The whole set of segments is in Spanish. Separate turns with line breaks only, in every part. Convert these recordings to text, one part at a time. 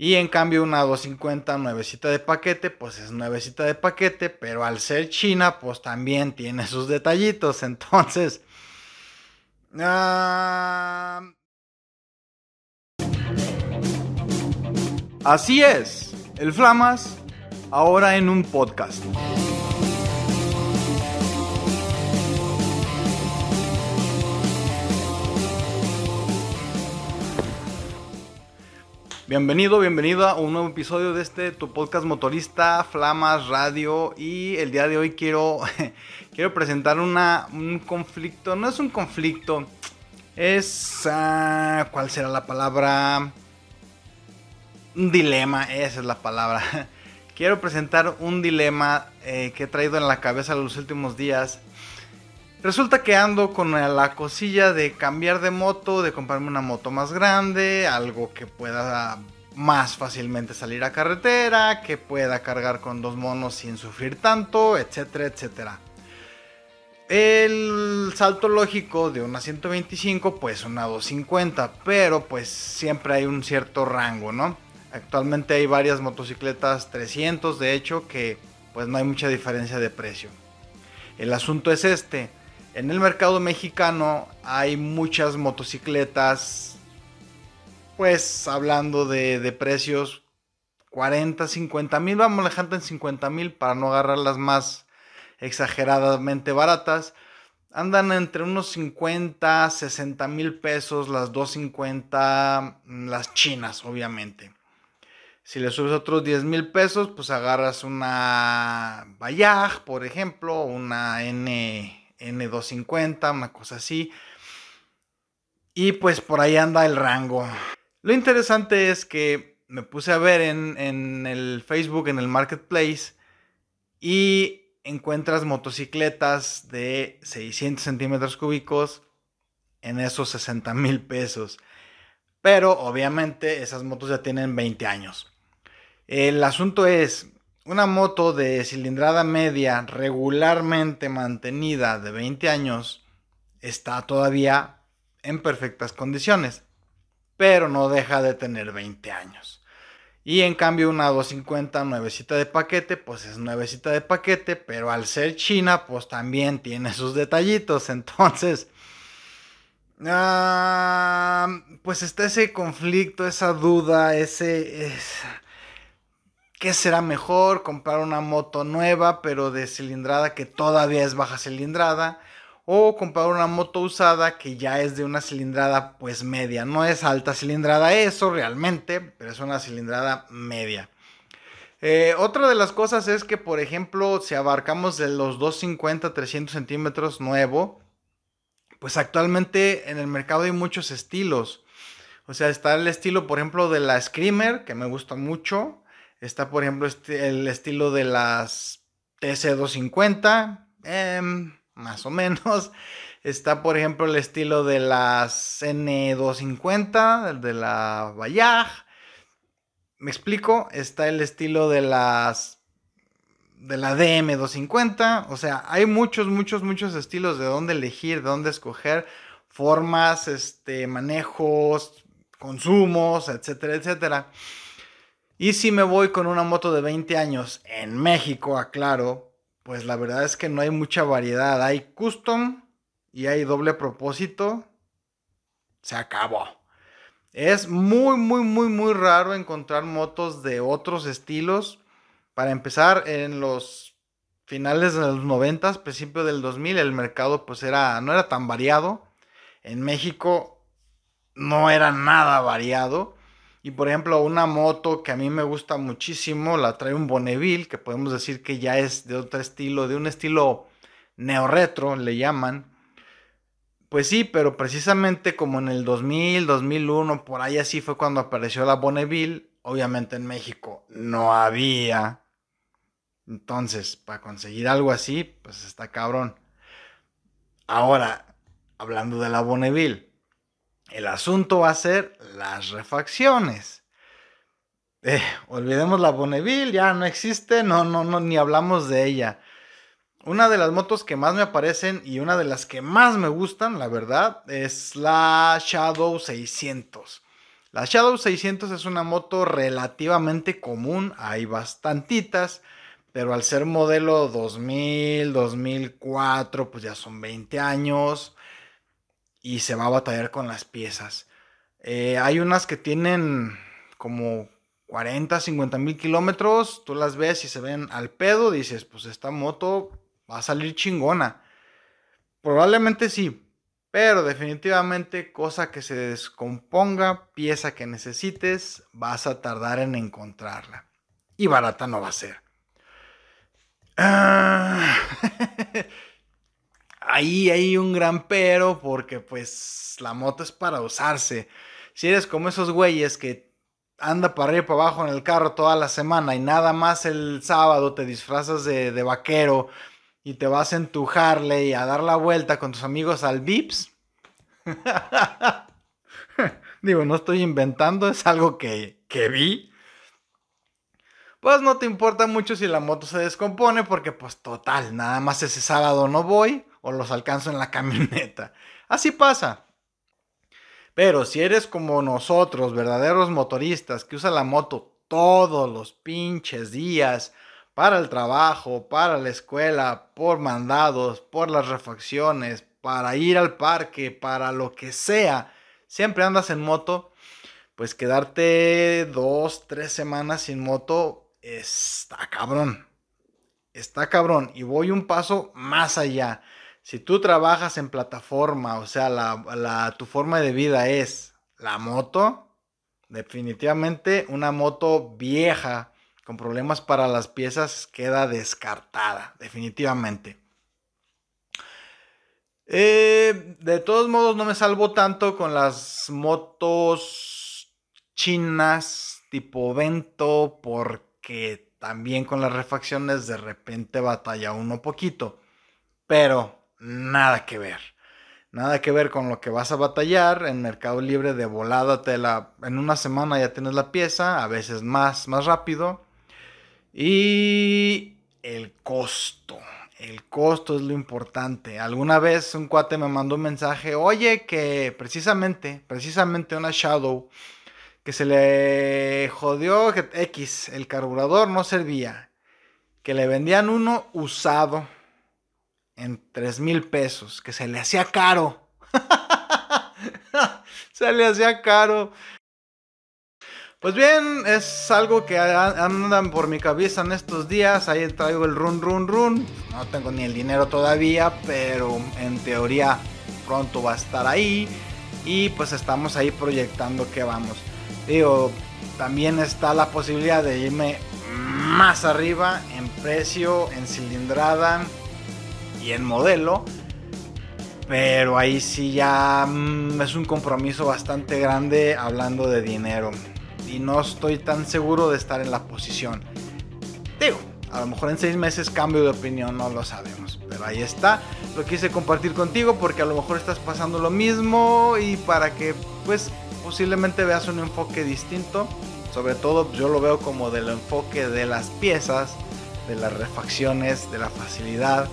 Y en cambio una 250 nuevecita de paquete, pues es nuevecita de paquete, pero al ser china, pues también tiene sus detallitos. Entonces... Ah, así es, el Flamas ahora en un podcast. Bienvenido, bienvenida a un nuevo episodio de este tu podcast motorista Flamas Radio y el día de hoy quiero quiero presentar una, un conflicto, no es un conflicto, es ah, ¿cuál será la palabra? Un dilema, esa es la palabra. Quiero presentar un dilema eh, que he traído en la cabeza los últimos días. Resulta que ando con la cosilla de cambiar de moto, de comprarme una moto más grande, algo que pueda más fácilmente salir a carretera, que pueda cargar con dos monos sin sufrir tanto, etcétera, etcétera. El salto lógico de una 125, pues una 250, pero pues siempre hay un cierto rango, ¿no? Actualmente hay varias motocicletas 300, de hecho, que pues no hay mucha diferencia de precio. El asunto es este, en el mercado mexicano hay muchas motocicletas, pues hablando de, precios 40, 50 mil, vamos dejando en 50 mil para no agarrar las más exageradamente baratas. Andan entre unos 50, 60 mil pesos las 250, las chinas obviamente. Si le subes otros 10 mil pesos, pues agarras una Bayaj, por ejemplo, una N N250, una cosa así. Y pues por ahí anda el rango. Lo interesante es que me puse a ver en, el Facebook, en el Marketplace, y encuentras motocicletas de 600 centímetros cúbicos en esos 60 mil pesos. Pero obviamente esas motos ya tienen 20 años. El asunto es, una moto de cilindrada media regularmente mantenida de 20 años está todavía en perfectas condiciones, pero no deja de tener 20 años. Y en cambio una 250 nuevecita de paquete, pues es nuevecita de paquete, pero al ser china, pues también tiene sus detallitos. Entonces, ah, pues está ese conflicto, esa duda, ese... ¿Qué será mejor? Comprar una moto nueva, pero de cilindrada que todavía es baja cilindrada. O comprar una moto usada que ya es de una cilindrada pues media. No es alta cilindrada eso realmente, pero es una cilindrada media. Eh, otra de las cosas es que, por ejemplo, si abarcamos de los 250, 300 centímetros nuevo, pues actualmente en el mercado hay muchos estilos. O sea, está el estilo, por ejemplo, de la Screamer, que me gusta mucho. Está, por ejemplo, este, el estilo de las TC250, em, más o menos. Está, por ejemplo, el estilo de las N250, de la Bayaj. ¿Me explico? Está el estilo de las de la DM250, o sea, hay muchos, muchos, muchos estilos de dónde elegir, de dónde escoger, formas, este, manejos, consumos, etcétera, etcétera. Y si me voy con una moto de 20 años en México, aclaro, pues la verdad es que no hay mucha variedad. Hay custom y hay doble propósito. Se acabó. Es muy, muy, muy, muy raro encontrar motos de otros estilos. Para empezar, en los finales de los 90, principio del 2000, el mercado pues era, no era tan variado. En México no era nada variado. Y por ejemplo, una moto que a mí me gusta muchísimo, la trae un Bonneville, que podemos decir que ya es de otro estilo, de un estilo neo-retro, le llaman. Pues sí, pero precisamente como en el 2000, 2001, por ahí así fue cuando apareció la Bonneville. Obviamente en México no había. Entonces, para conseguir algo así, pues está cabrón. Ahora, hablando de la Bonneville, el asunto va a ser las refacciones. Eh, olvidemos la Bonneville, ya no existe, no, no, no, ni hablamos de ella. Una de las motos que más me aparecen y una de las que más me gustan, la verdad, es la Shadow 600. La Shadow 600 es una moto relativamente común, hay bastantitas, pero al ser modelo 2000, 2004, pues ya son 20 años y se va a batallar con las piezas. Eh, hay unas que tienen como 40, 50 mil kilómetros, tú las ves y se ven al pedo, dices, pues esta moto va a salir chingona. Probablemente sí, pero definitivamente cosa que se descomponga, pieza que necesites, vas a tardar en encontrarla. Y barata no va a ser. Ah. ahí hay un gran pero porque pues la moto es para usarse. Si eres como esos güeyes que anda para arriba y para abajo en el carro toda la semana y nada más el sábado te disfrazas de, vaquero y te vas en tu Harley a dar la vuelta con tus amigos al Vips. Digo, no estoy inventando, es algo que, que vi. Pues no te importa mucho si la moto se descompone porque pues total, nada más ese sábado no voy o los alcanzo en la camioneta. Así pasa. Pero si eres como nosotros, verdaderos motoristas, que usan la moto todos los pinches días, para el trabajo, para la escuela, por mandados, por las refacciones, para ir al parque, para lo que sea, siempre andas en moto, pues quedarte dos, tres semanas sin moto está cabrón. Está cabrón. Y voy un paso más allá. Si tú trabajas en plataforma, o sea, la, tu forma de vida es la moto, definitivamente una moto vieja con problemas para las piezas queda descartada, definitivamente. Eh, de todos modos, no me salvo tanto con las motos chinas tipo Vento, porque también con las refacciones de repente batalla uno poquito. Pero nada que ver. Nada que ver con lo que vas a batallar. En Mercado Libre de volada la. En una semana ya tienes la pieza, a veces más, más rápido. Y el costo. El costo es lo importante. Alguna vez un cuate me mandó un mensaje, oye, que precisamente, precisamente una Shadow, que se le jodió X, el carburador no servía. Que le vendían uno usado en 3 mil pesos, que se le hacía caro. se le hacía caro. Pues bien, es algo que andan por mi cabeza en estos días. Ahí traigo el run, run, run. No tengo ni el dinero todavía, pero en teoría pronto va a estar ahí. Y pues estamos ahí proyectando que vamos. Digo, también está la posibilidad de irme más arriba en precio, en cilindrada y en modelo. Pero ahí sí ya mm, es un compromiso bastante grande hablando de dinero y no estoy tan seguro de estar en la posición. Digo, a lo mejor en seis meses cambio de opinión, no lo sabemos. Pero ahí está. Lo quise compartir contigo porque a lo mejor estás pasando lo mismo y para que pues posiblemente veas un enfoque distinto. Sobre todo yo lo veo como del enfoque de las piezas, de las refacciones, de la facilidad.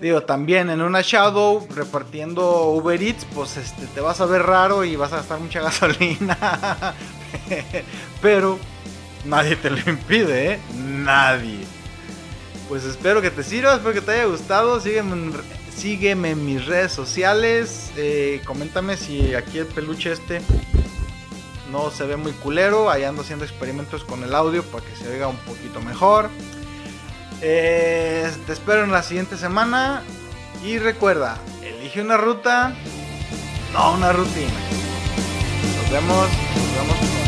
Digo, también en una Shadow repartiendo Uber Eats, pues este, te vas a ver raro y vas a gastar mucha gasolina. Pero nadie te lo impide, ¿eh? Nadie. Pues espero que te sirva, espero que te haya gustado. Sígueme en, en mis redes sociales. Eh, coméntame si aquí el peluche este no se ve muy culero. Ahí ando haciendo experimentos con el audio para que se oiga un poquito mejor. Eh, te espero en la siguiente semana. Y recuerda, elige una ruta, no una rutina. Nos vemos, nos vemos